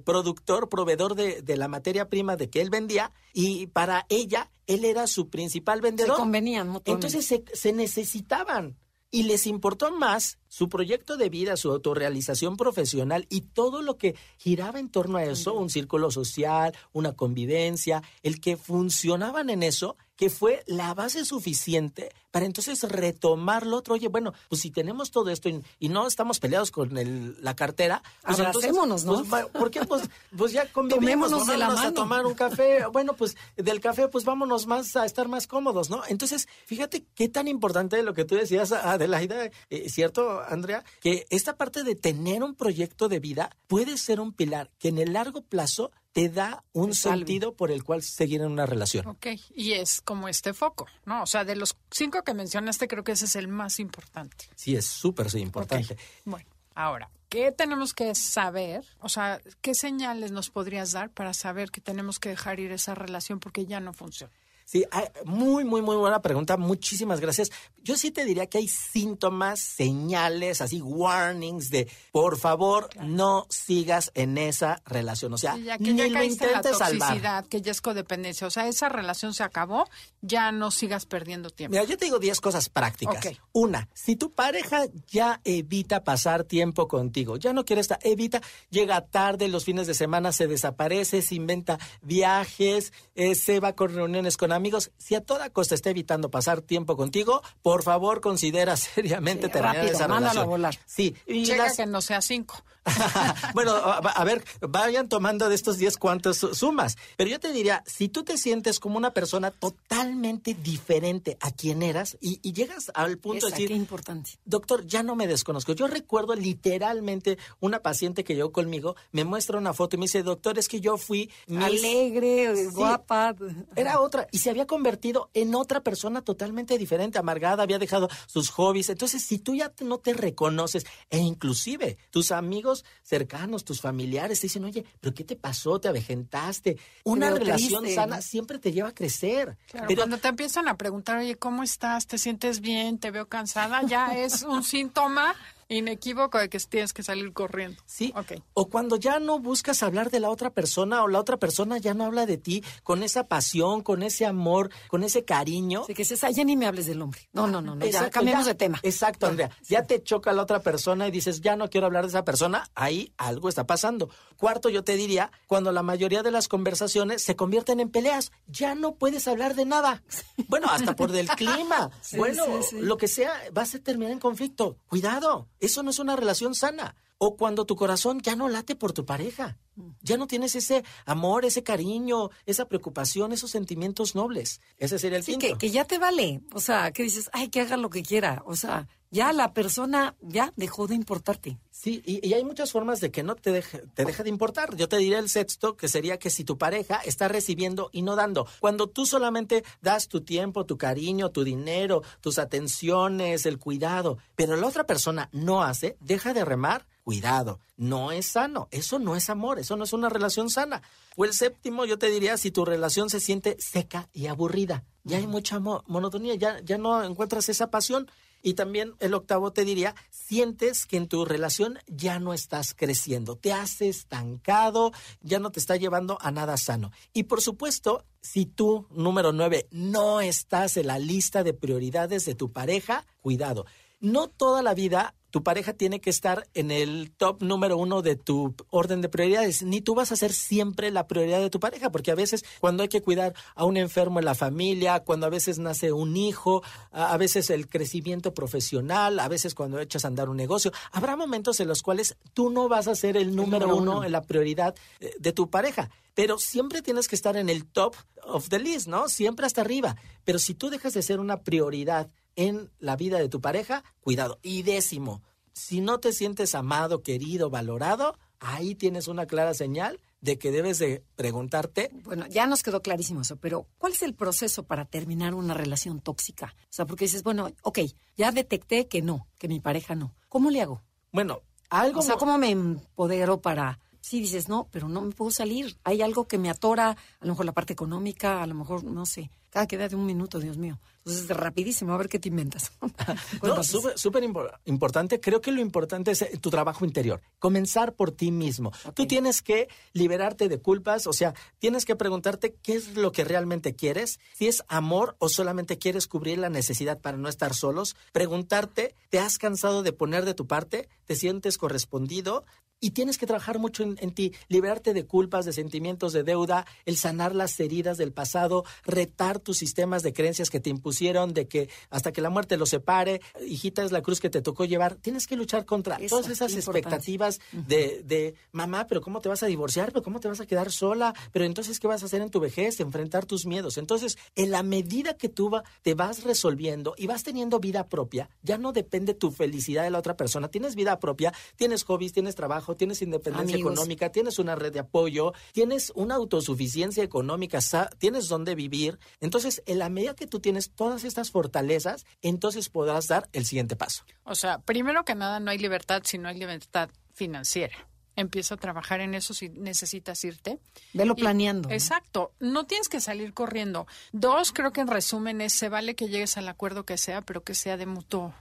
productor, proveedor de, de, la materia prima de que él vendía y para ella él era su principal vendedor. Se convenían Entonces se, se necesitaban y les importó más su proyecto de vida, su autorrealización profesional y todo lo que giraba en torno a eso, un círculo social, una convivencia, el que funcionaban en eso, que fue la base suficiente para entonces retomar lo otro. Oye, bueno, pues si tenemos todo esto y, no estamos peleados con el, la cartera, pues Abracémonos, ¿no? Pues, ¿Por qué? Pues, pues ya convivimos, de la mano. a tomar un café. Bueno, pues del café, pues vámonos más a estar más cómodos, ¿no? Entonces, fíjate qué tan importante lo que tú decías, Adelaida, eh, ¿cierto, Andrea? Que esta parte de tener un proyecto de vida puede ser un pilar que en el largo plazo te da un sentido por el cual seguir en una relación. Ok, y es como este foco, ¿no? O sea, de los cinco que mencionaste, creo que ese es el más importante. Sí, es súper sí, importante. Bueno, ahora, ¿qué tenemos que saber? O sea, ¿qué señales nos podrías dar para saber que tenemos que dejar ir esa relación porque ya no funciona? Sí, muy, muy, muy buena pregunta. Muchísimas gracias. Yo sí te diría que hay síntomas, señales, así, warnings de, por favor, no sigas en esa relación. O sea, ya que ni ya lo la intentes salvar. que ya es codependencia. O sea, esa relación se acabó, ya no sigas perdiendo tiempo. Mira, yo te digo 10 cosas prácticas. Ok. Una, si tu pareja ya evita pasar tiempo contigo, ya no quiere estar, evita, llega tarde, los fines de semana se desaparece, se inventa viajes, eh, se va con reuniones con amigos, si a toda costa está evitando pasar tiempo contigo, por favor considera seriamente Sí, terminar rápido, esa relación. a volar. Sí, y las- que no sea cinco. bueno, a, ver, vayan tomando de estos 10 cuantas su- sumas. Pero yo te diría, si tú te sientes como una persona totalmente diferente a quien eras y, y llegas al punto Esa, de qué decir, importante. doctor, ya no me desconozco. Yo recuerdo literalmente una paciente que llegó conmigo, me muestra una foto y me dice, doctor, es que yo fui Alegre, guapa. era otra y se había convertido en otra persona totalmente diferente, amargada, había dejado sus hobbies. Entonces, si tú ya no te reconoces e inclusive tus amigos cercanos, tus familiares te dicen, oye, ¿pero qué te pasó? ¿Te avejentaste? Una relación triste, sana ¿no? siempre te lleva a crecer. Claro, Pero cuando te empiezan a preguntar, oye, ¿cómo estás? ¿Te sientes bien? ¿Te veo cansada? Ya es un síntoma inequívoco de que tienes que salir corriendo. Sí. Ok. O cuando ya no buscas hablar de la otra persona o la otra persona ya no habla de ti con esa pasión, con ese amor, con ese cariño. Así que "Ay, ya ni me hables del hombre. No, no, no, no ya Exacto, ya- de tema. Exacto, Andrea. Ya te choca la otra persona y dices, ya no quiero hablar de esa persona, ahí algo está pasando. Cuarto, yo te diría, cuando la mayoría de las conversaciones se convierten en peleas, ya no puedes hablar de nada. Bueno, hasta por del clima. Sí, bueno, sí, sí. lo que sea, vas a terminar en conflicto. Cuidado, eso no es una relación sana. O cuando tu corazón ya no late por tu pareja. Ya no tienes ese amor, ese cariño, esa preocupación, esos sentimientos nobles. Ese sería el Sí, quinto. que, que ya te vale. O sea, que dices, ay, que haga lo que quiera. O sea, ya la persona ya dejó de importarte. Sí, y, y hay muchas formas de que no te deje, te deje de importar. Yo te diría el sexto, que sería que si tu pareja está recibiendo y no dando, cuando tú solamente das tu tiempo, tu cariño, tu dinero, tus atenciones, el cuidado, pero la otra persona no hace, deja de remar, cuidado, no es sano, eso no es amor, eso no es una relación sana. O el séptimo, yo te diría, si tu relación se siente seca y aburrida, ya hay mucha mo- monotonía, ya, ya no encuentras esa pasión. Y también el octavo te diría, sientes que en tu relación ya no estás creciendo, te has estancado, ya no te está llevando a nada sano. Y por supuesto, si tú, número nueve, no estás en la lista de prioridades de tu pareja, cuidado. No toda la vida tu pareja tiene que estar en el top número uno de tu orden de prioridades, ni tú vas a ser siempre la prioridad de tu pareja, porque a veces cuando hay que cuidar a un enfermo en la familia, cuando a veces nace un hijo, a veces el crecimiento profesional, a veces cuando echas a andar un negocio, habrá momentos en los cuales tú no vas a ser el número, uno, en la prioridad de, de tu pareja pero siempre tienes que estar en el top of the list, ¿no? Siempre hasta arriba. Pero si tú dejas de ser una prioridad en la vida de tu pareja, cuidado. Y décimo, si no te sientes amado, querido, valorado, ahí tienes una clara señal de que debes de preguntarte. Bueno, ya nos quedó clarísimo eso, pero ¿cuál es el proceso para terminar una relación tóxica? O sea, porque dices, bueno, ok, ya detecté que no, que mi pareja no. ¿Cómo le hago? Bueno, algo... O sea, ¿cómo me empodero para sí dices, no, pero no me puedo salir. Hay algo que me atora, a lo mejor la parte económica, a lo mejor, no sé, cada queda de un minuto, Dios mío. Entonces, rapidísimo, a ver qué te inventas. no, súper importante. Creo que lo importante es eh, tu trabajo interior. Comenzar por ti mismo. Tú tienes que liberarte de culpas, o sea, tienes que preguntarte qué es lo que realmente quieres, si es amor o solamente quieres cubrir la necesidad para no estar solos. Preguntarte, ¿te has cansado de poner de tu parte? ¿Te sientes correspondido? Y tienes que trabajar mucho en, ti, liberarte de culpas, de sentimientos de deuda, el sanar las heridas del pasado, retar tus sistemas de creencias que te impusieron, de que hasta que la muerte los separe, hijita es la cruz que te tocó llevar. Tienes que luchar contra todas esas expectativas de, de, mamá, pero ¿cómo te vas a divorciar? ¿Pero cómo te vas a quedar sola? Pero entonces, ¿qué vas a hacer en tu vejez? Enfrentar tus miedos. Entonces, en la medida que tú te vas resolviendo y vas teniendo vida propia, ya no depende tu felicidad de la otra persona. Tienes vida propia, tienes hobbies, tienes trabajo tienes independencia económica, tienes una red de apoyo, tienes una autosuficiencia económica, tienes dónde vivir. Entonces, en la medida que tú tienes todas estas fortalezas, entonces podrás dar el siguiente paso. O sea, primero que nada, no hay libertad si no hay libertad financiera empieza a trabajar en eso si necesitas irte. Velo planeando. Exacto, no tienes que salir corriendo. Dos, creo que en resumen es, se vale que llegues al acuerdo que sea, pero que sea de mutuo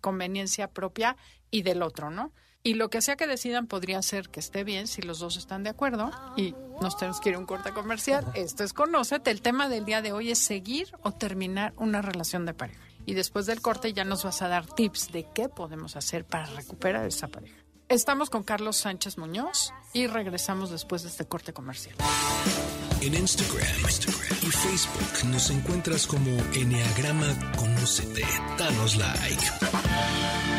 conveniencia propia y del otro, ¿no? Y lo que sea que decidan podría ser que esté bien si los dos están de acuerdo y nos tenemos que ir a un corte comercial. Esto es Conócete. El tema del día de hoy es seguir o terminar una relación de pareja. Y después del corte ya nos vas a dar tips de qué podemos hacer para recuperar esa pareja. Estamos con Carlos Sánchez Muñoz y regresamos después de este corte comercial. En Instagram, Instagram y Facebook nos encuentras como Enneagrama Conócete. Danos like.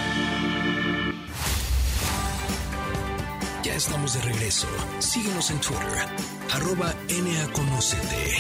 Ya estamos de regreso. Síguenos en Twitter, arroba NAConocete.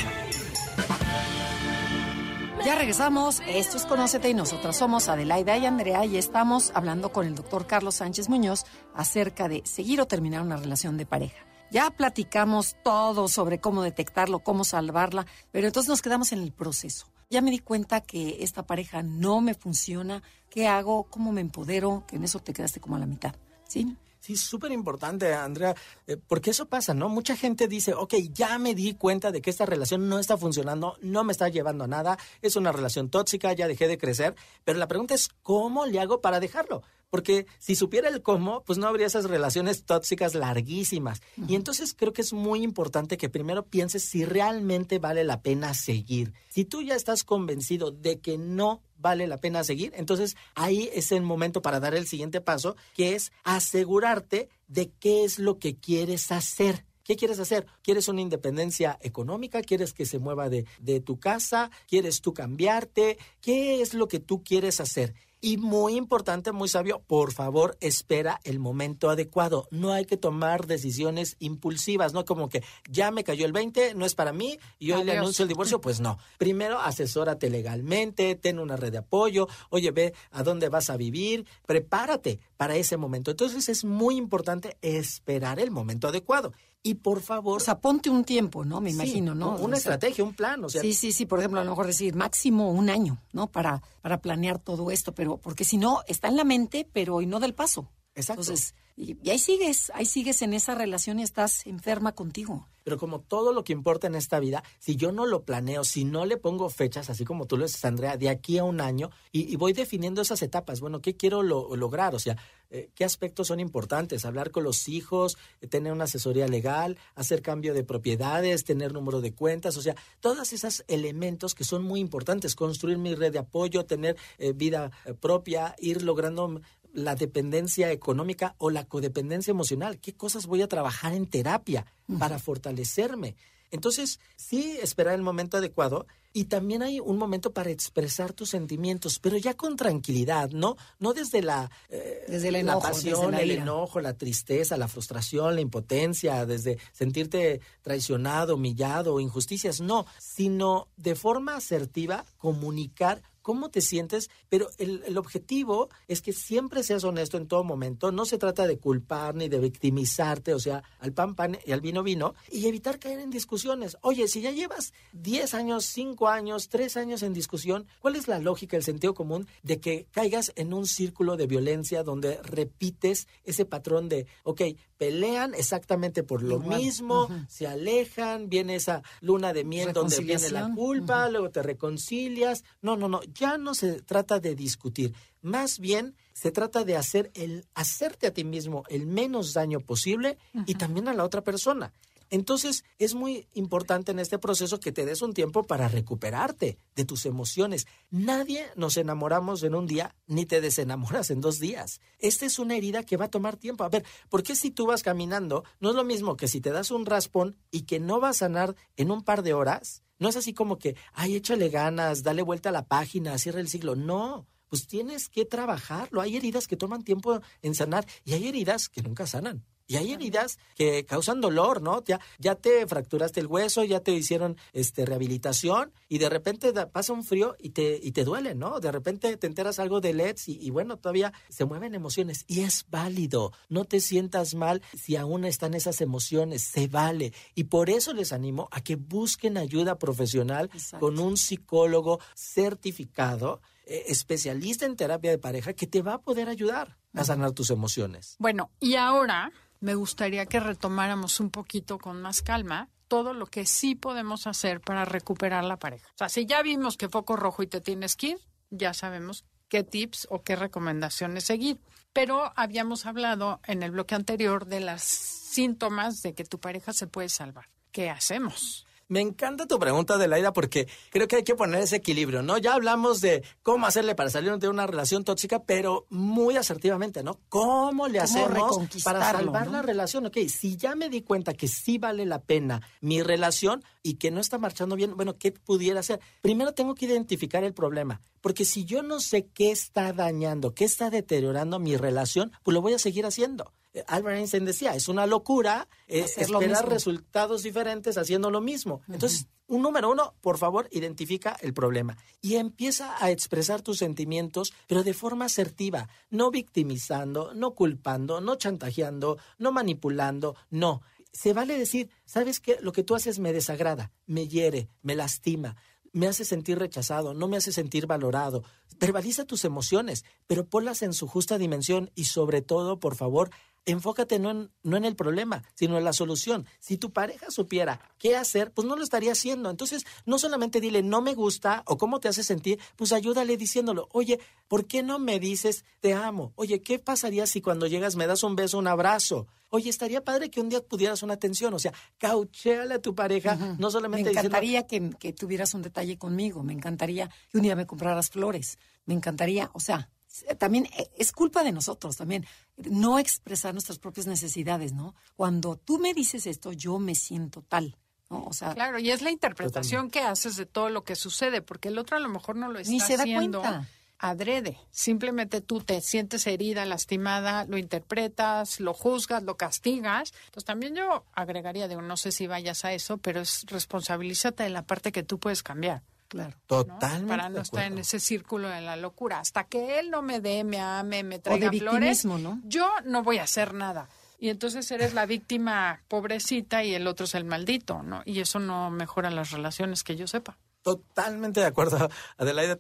Ya regresamos. Esto es Conócete y nosotras somos Adelaida y Andrea y estamos hablando con el doctor Carlos Sánchez Muñoz acerca de seguir o terminar una relación de pareja. Ya platicamos todo sobre cómo detectarlo, cómo salvarla, pero entonces nos quedamos en el proceso. Ya me di cuenta que esta pareja no me funciona. ¿Qué hago? ¿Cómo me empodero? Que en eso te quedaste como a la mitad. ¿Sí? Sí, súper importante, Andrea, eh, porque eso pasa, ¿no? Mucha gente dice, ok, ya me di cuenta de que esta relación no está funcionando, no me está llevando a nada, es una relación tóxica, ya dejé de crecer, pero la pregunta es, ¿cómo le hago para dejarlo? Porque si supiera el cómo, pues no habría esas relaciones tóxicas larguísimas. Y entonces creo que es muy importante que primero pienses si realmente vale la pena seguir. Si tú ya estás convencido de que no vale la pena seguir. Entonces ahí es el momento para dar el siguiente paso, que es asegurarte de qué es lo que quieres hacer. ¿Qué quieres hacer? ¿Quieres una independencia económica? ¿Quieres que se mueva de, de tu casa? ¿Quieres tú cambiarte? ¿Qué es lo que tú quieres hacer? Y muy importante, muy sabio, por favor, espera el momento adecuado. No hay que tomar decisiones impulsivas, no como que ya me cayó el 20, no es para mí y hoy le anuncio el divorcio. Pues no. Primero, asesórate legalmente, ten una red de apoyo, oye, ve a dónde vas a vivir, prepárate para ese momento. Entonces es muy importante esperar el momento adecuado. Y por favor. O sea, ponte un tiempo, ¿no? Me imagino, ¿no? Una estrategia, un plan. O sea, sí, sí, sí. Por ejemplo, a lo mejor decir máximo un año, ¿no? Para, para planear todo esto. Pero, porque si no, está en la mente, pero y no del paso. Exacto. Entonces, y, ahí sigues, ahí sigues en esa relación y estás enferma contigo. Pero como todo lo que importa en esta vida, si yo no lo planeo, si no le pongo fechas, así como tú lo dices, Andrea, de aquí a un año, y, voy definiendo esas etapas, bueno, ¿qué quiero lograr? O sea, eh, ¿qué aspectos son importantes? Hablar con los hijos, eh, tener una asesoría legal, hacer cambio de propiedades, tener número de cuentas, o sea, todos esos elementos que son muy importantes, construir mi red de apoyo, tener eh, vida propia, ir logrando la dependencia económica o la codependencia emocional? ¿Qué cosas voy a trabajar en terapia para fortalecerme? Entonces, sí, esperar el momento adecuado y también hay un momento para expresar tus sentimientos, pero ya con tranquilidad, ¿no? No desde la, eh, desde el enojo, la pasión, el enojo, la tristeza, la frustración, la impotencia, desde sentirte traicionado, humillado, injusticias, no, sino de forma asertiva comunicar cómo te sientes, pero el, objetivo es que siempre seas honesto en todo momento. No se trata de culpar ni de victimizarte, o sea, al pan pan y al vino vino, y evitar caer en discusiones. Oye, si ya llevas 10 años, 5 años, 3 años en discusión, ¿cuál es la lógica, el sentido común de que caigas en un círculo de violencia donde repites ese patrón de, ok, pelean exactamente por lo mismo, se alejan, viene esa luna de miel donde viene la culpa, luego te reconcilias. No, no, no, ya no se trata de discutir, más bien se trata de hacer el hacerte a ti mismo el menos daño posible y también a la otra persona. Entonces, es muy importante en este proceso que te des un tiempo para recuperarte de tus emociones. Nadie nos enamoramos en un día ni te desenamoras en dos días. Esta es una herida que va a tomar tiempo. A ver, ¿por qué si tú vas caminando no es lo mismo que si te das un raspón y que no va a sanar en un par de horas? No es así como que, ay, échale ganas, dale vuelta a la página, cierra el siglo. No, pues tienes que trabajarlo. Hay heridas que toman tiempo en sanar y hay heridas que nunca sanan. Y hay heridas que causan dolor, ¿no? Ya, ya te fracturaste el hueso, ya te hicieron este, rehabilitación y de repente pasa un frío y te, y te duele, ¿no? De repente te enteras algo de LEDs y, y, bueno, todavía se mueven emociones y es válido. No te sientas mal si aún están esas emociones, se vale. Y por eso les animo a que busquen ayuda profesional con un psicólogo certificado eh, especialista en terapia de pareja que te va a poder ayudar a sanar tus emociones. Bueno, y ahora me gustaría que retomáramos un poquito con más calma todo lo que sí podemos hacer para recuperar la pareja. O sea, si ya vimos que foco rojo y te tienes que ir, ya sabemos qué tips o qué recomendaciones seguir. Pero habíamos hablado en el bloque anterior de las síntomas de que tu pareja se puede salvar. ¿Qué hacemos? Me encanta tu pregunta, Adelaida, porque creo que hay que poner ese equilibrio, ¿no? Ya hablamos de cómo hacerle para salir de una relación tóxica, pero muy asertivamente, ¿no? ¿Cómo le hacemos para salvar la relación? Ok, si ya me di cuenta que sí vale la pena mi relación y que no está marchando bien, bueno, ¿qué pudiera hacer? Primero tengo que identificar el problema, porque si yo no sé qué está dañando, qué está deteriorando mi relación, pues lo voy a seguir haciendo. Albert Einstein decía, es una locura eh, esperar resultados diferentes haciendo lo mismo. Entonces, un número uno, por favor, identifica el problema y empieza a expresar tus sentimientos, pero de forma asertiva, no victimizando, no culpando, no chantajeando, no manipulando, no. Se vale decir, ¿sabes qué? Lo que tú haces me desagrada, me hiere, me lastima me hace sentir rechazado, no me hace sentir valorado. Verbaliza tus emociones, pero ponlas en su justa dimensión y sobre todo, por favor, enfócate no en, no en el problema, sino en la solución. Si tu pareja supiera qué hacer, pues no lo estaría haciendo. Entonces, no solamente dile no me gusta o cómo te hace sentir, pues ayúdale diciéndolo, oye, ¿por qué no me dices te amo? Oye, ¿qué pasaría si cuando llegas me das un beso, un abrazo? Oye, estaría padre que un día pudieras una atención, o sea, cauchéale a tu pareja, no solamente Me encantaría que, que tuvieras un detalle conmigo, me encantaría que un día me compraras flores, me encantaría, o sea, también eh, es culpa de nosotros también no expresar nuestras propias necesidades, ¿no? Cuando tú me dices esto, yo me siento tal. ¿no? O sea, claro, y es la interpretación que haces de todo lo que sucede, porque el otro a lo mejor no lo está ni se da haciendo cuenta. adrede. Simplemente tú te sientes herida, lastimada, lo interpretas, lo juzgas, lo castigas. Entonces también yo agregaría, de no sé si vayas a eso, pero es responsabilízate de la parte que tú puedes cambiar. Claro. Totalmente. Para no estar en ese círculo de la locura. Hasta que él no me dé, me ame, me traiga flores, ¿no? yo no voy a hacer nada. Y entonces eres la víctima pobrecita y el otro es el maldito, ¿no? Y eso no mejora las relaciones que yo sepa. Totalmente de acuerdo, Adelaida.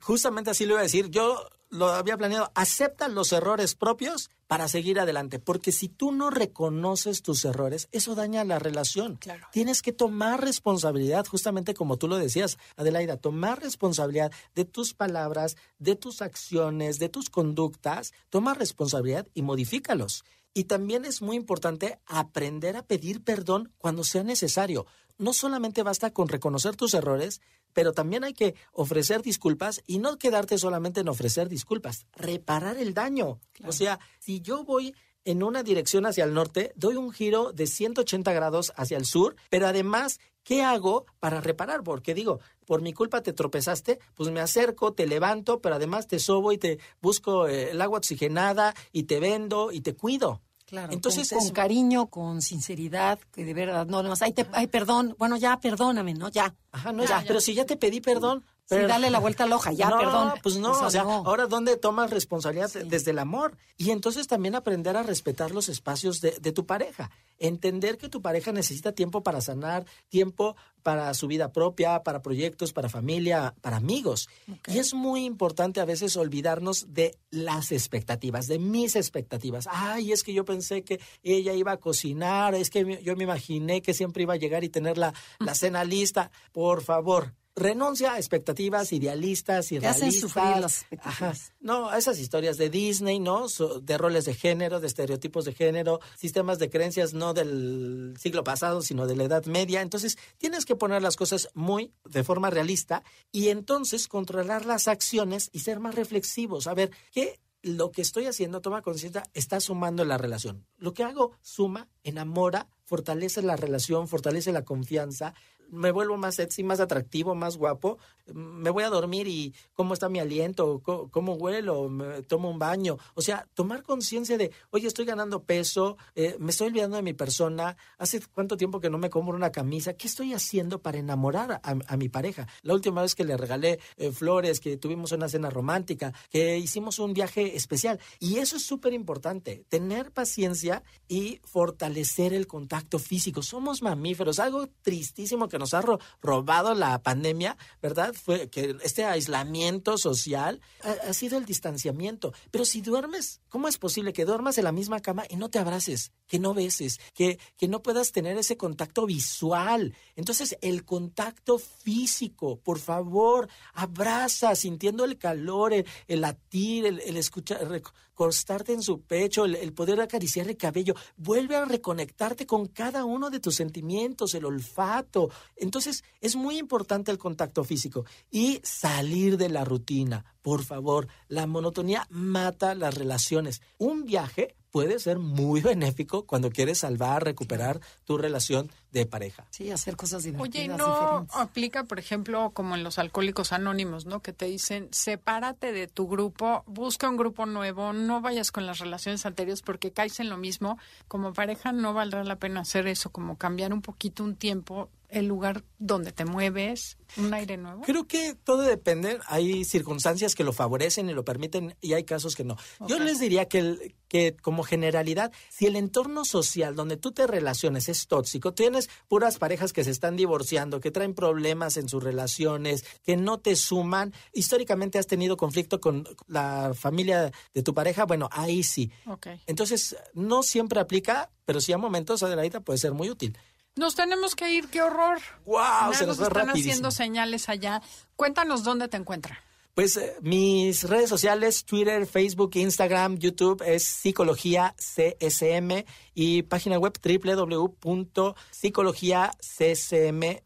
justamente así lo iba a decir. Yo lo había planeado. Acepta los errores propios para seguir adelante, porque si tú no reconoces tus errores, eso daña la relación. Claro. Tienes que tomar responsabilidad, justamente como tú lo decías, Adelaida, tomar responsabilidad de tus palabras, de tus acciones, de tus conductas, toma responsabilidad y modifícalos. Y también es muy importante aprender a pedir perdón cuando sea necesario. No solamente basta con reconocer tus errores, pero también hay que ofrecer disculpas y no quedarte solamente en ofrecer disculpas, reparar el daño. O sea, si yo voy en una dirección hacia el norte, doy un giro de 180 grados hacia el sur, pero además, ¿qué hago para reparar? Porque digo, por mi culpa te tropezaste, pues me acerco, te levanto, pero además te sobo y te busco eh, el agua oxigenada y te vendo y te cuido. Claro, Entonces, con, cariño, con sinceridad, que de verdad, no, no, ay, te, ay, perdón, bueno, ya, perdóname, ¿no? Ya. Ajá, no, ya, pero si ya te pedí perdón, Sí, dale la vuelta a la hoja, ya, no, perdón. Pues no, o sea, ahora ¿dónde tomas responsabilidad? Desde el amor. Y entonces también aprender a respetar los espacios de, de, tu pareja. Entender que tu pareja necesita tiempo para sanar, tiempo para su vida propia, para proyectos, para familia, para amigos. Okay. Y es muy importante a veces olvidarnos de las expectativas, de mis expectativas. Ay, es que yo pensé que ella iba a cocinar, es que yo me imaginé que siempre iba a llegar y tener la, la cena lista. Por favor, renuncia a expectativas idealistas y realistas. Hacen sufrir las expectativas. No, a esas historias de Disney, ¿no? de roles de género, de estereotipos de género, sistemas de creencias no del siglo pasado, sino de la Edad Media. Entonces, tienes que poner las cosas muy de forma realista y entonces controlar las acciones y ser más reflexivos. A ver, ¿qué lo que estoy haciendo, toma conciencia, está sumando en la relación. Lo que hago suma, enamora, fortalece la relación, fortalece la confianza, me vuelvo más sexy, más atractivo, más guapo, me voy a dormir y cómo está mi aliento, cómo, huelo, me tomo un baño. O sea, tomar conciencia de, oye, estoy ganando peso, eh, me estoy olvidando de mi persona, hace cuánto tiempo que no me compro una camisa, ¿qué estoy haciendo para enamorar a, mi pareja? La última vez que le regalé eh, flores, que tuvimos una cena romántica, que hicimos un viaje especial. Y eso es súper importante, tener paciencia y fortalecer el contacto físico. Somos mamíferos, algo tristísimo que nos ha robado la pandemia, ¿verdad? Fue que este aislamiento social ha, ha, sido el distanciamiento. Pero si duermes, ¿cómo es posible que duermas en la misma cama y no te abraces, que no beses, que, que no puedas tener ese contacto visual? Entonces, el contacto físico, por favor, abraza, sintiendo el calor, el, el latir, el, el escuchar, recostarte en su pecho, el, el poder acariciar el cabello. Vuelve a reconectarte con cada uno de tus sentimientos, el olfato, entonces, es muy importante el contacto físico y salir de la rutina. Por favor, la monotonía mata las relaciones. Un viaje puede ser muy benéfico cuando quieres salvar, recuperar tu relación de pareja. Sí, hacer cosas divertidas. Oye, no diferentes. aplica, por ejemplo, como en los alcohólicos anónimos, ¿no? Que te dicen, sepárate de tu grupo, busca un grupo nuevo, no vayas con las relaciones anteriores porque caes en lo mismo. Como pareja no valdrá la pena hacer eso, como cambiar un poquito un tiempo el lugar donde te mueves, un aire nuevo? Creo que todo depende. Hay circunstancias que lo favorecen y lo permiten y hay casos que no. Okay. Yo les diría que, el, que como generalidad, si el entorno social donde tú te relaciones es tóxico, tienes puras parejas que se están divorciando, que traen problemas en sus relaciones, que no te suman, históricamente has tenido conflicto con la familia de tu pareja, bueno, ahí sí. Okay. Entonces, no siempre aplica, pero sí a momentos, Adelaida, puede ser muy útil. Nos tenemos que ir, qué horror. ¡Wow! Se nos, nos están rapidísimo. haciendo señales allá. Cuéntanos dónde te encuentran. Pues eh, mis redes sociales, Twitter, Facebook, Instagram, YouTube es Psicología CSM y página web www.psicologiacsm.m.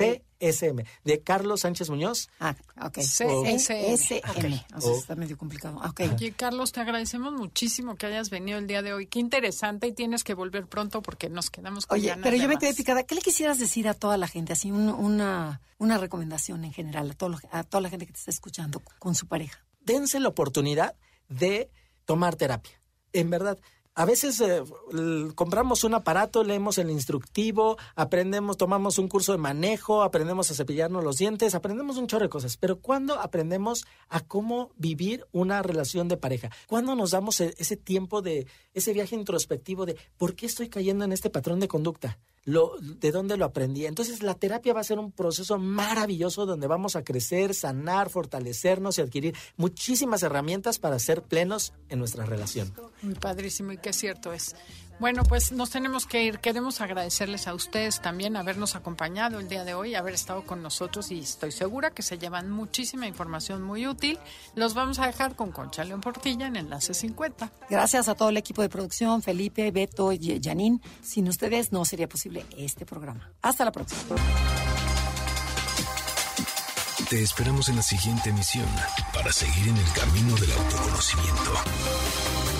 CSM, de Carlos Sánchez Muñoz. Ah, ok. CSM. O sea, está medio complicado. Okay. Oye, Carlos, te agradecemos muchísimo que hayas venido el día de hoy. Qué interesante y tienes que volver pronto porque nos quedamos con Oye, pero yo me quedé picada. ¿Qué le quisieras decir a toda la gente? Así, un, una, una recomendación en general a, todo, a toda la gente que te está escuchando con su pareja. Dense la oportunidad de tomar terapia. En verdad, a veces eh, compramos un aparato, leemos el instructivo, aprendemos, tomamos un curso de manejo, aprendemos a cepillarnos los dientes, aprendemos un chorro de cosas. Pero ¿cuándo aprendemos a cómo vivir una relación de pareja? ¿Cuándo nos damos ese tiempo de ese viaje introspectivo de por qué estoy cayendo en este patrón de conducta? Lo, ¿De dónde lo aprendí? Entonces la terapia va a ser un proceso maravilloso donde vamos a crecer, sanar, fortalecernos y adquirir muchísimas herramientas para ser plenos en nuestra relación. Muy padrísimo y qué cierto es. Bueno, pues nos tenemos que ir. Queremos agradecerles a ustedes también habernos acompañado el día de hoy, haber estado con nosotros y estoy segura que se llevan muchísima información muy útil. Los vamos a dejar con Concha León Portilla en Enlace 50. Gracias a todo el equipo de producción, Felipe, Beto y Janine. Sin ustedes no sería posible este programa. Hasta la próxima. Te esperamos en la siguiente emisión para seguir en el camino del autoconocimiento.